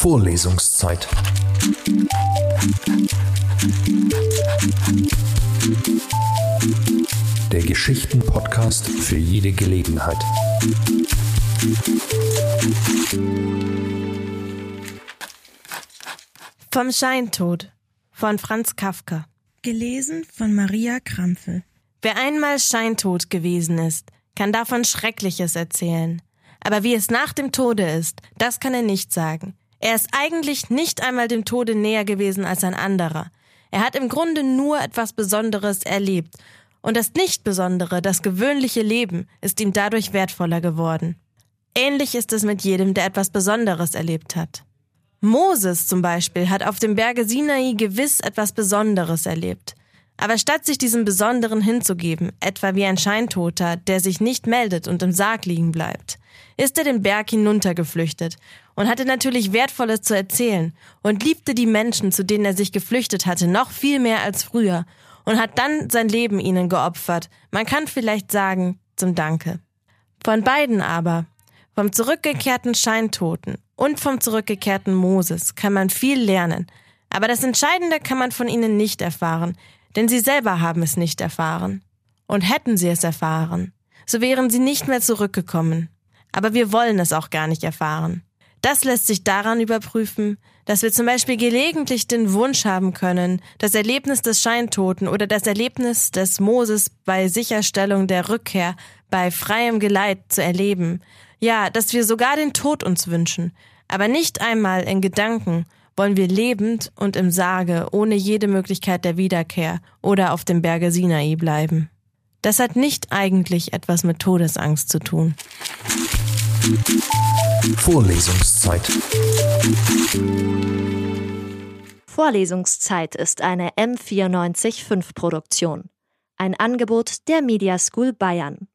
Vorlesungszeit. Der Geschichten-Podcast für jede Gelegenheit. Vom Scheintod von Franz Kafka. Gelesen von Maria Krampfel. Wer einmal scheintot gewesen ist, kann davon Schreckliches erzählen. Aber wie es nach dem Tode ist, das kann er nicht sagen. Er ist eigentlich nicht einmal dem Tode näher gewesen als ein anderer. Er hat im Grunde nur etwas Besonderes erlebt. Und das Nicht-Besondere, das gewöhnliche Leben, ist ihm dadurch wertvoller geworden. Ähnlich ist es mit jedem, der etwas Besonderes erlebt hat. Moses zum Beispiel hat auf dem Berge Sinai gewiss etwas Besonderes erlebt. Aber statt sich diesem Besonderen hinzugeben, etwa wie ein Scheintoter, der sich nicht meldet und im Sarg liegen bleibt, ist er den Berg hinuntergeflüchtet und hatte natürlich Wertvolles zu erzählen und liebte die Menschen, zu denen er sich geflüchtet hatte, noch viel mehr als früher und hat dann sein Leben ihnen geopfert. Man kann vielleicht sagen, zum Danke. Von beiden aber, vom zurückgekehrten Scheintoten und vom zurückgekehrten Moses, kann man viel lernen. Aber das Entscheidende kann man von ihnen nicht erfahren, denn sie selber haben es nicht erfahren. Und hätten sie es erfahren, so wären sie nicht mehr zurückgekommen. Aber wir wollen es auch gar nicht erfahren. Das lässt sich daran überprüfen, dass wir zum Beispiel gelegentlich den Wunsch haben können, das Erlebnis des Scheintoten oder das Erlebnis des Moses bei Sicherstellung der Rückkehr, bei freiem Geleit zu erleben. Ja, dass wir sogar den Tod uns wünschen, aber nicht einmal in Gedanken wollen wir lebend und im Sarge ohne jede Möglichkeit der Wiederkehr oder auf dem Berge Sinai bleiben. Das hat nicht eigentlich etwas mit Todesangst zu tun. Vorlesungszeit. Vorlesungszeit ist eine M945 Produktion. Ein Angebot der Media School Bayern.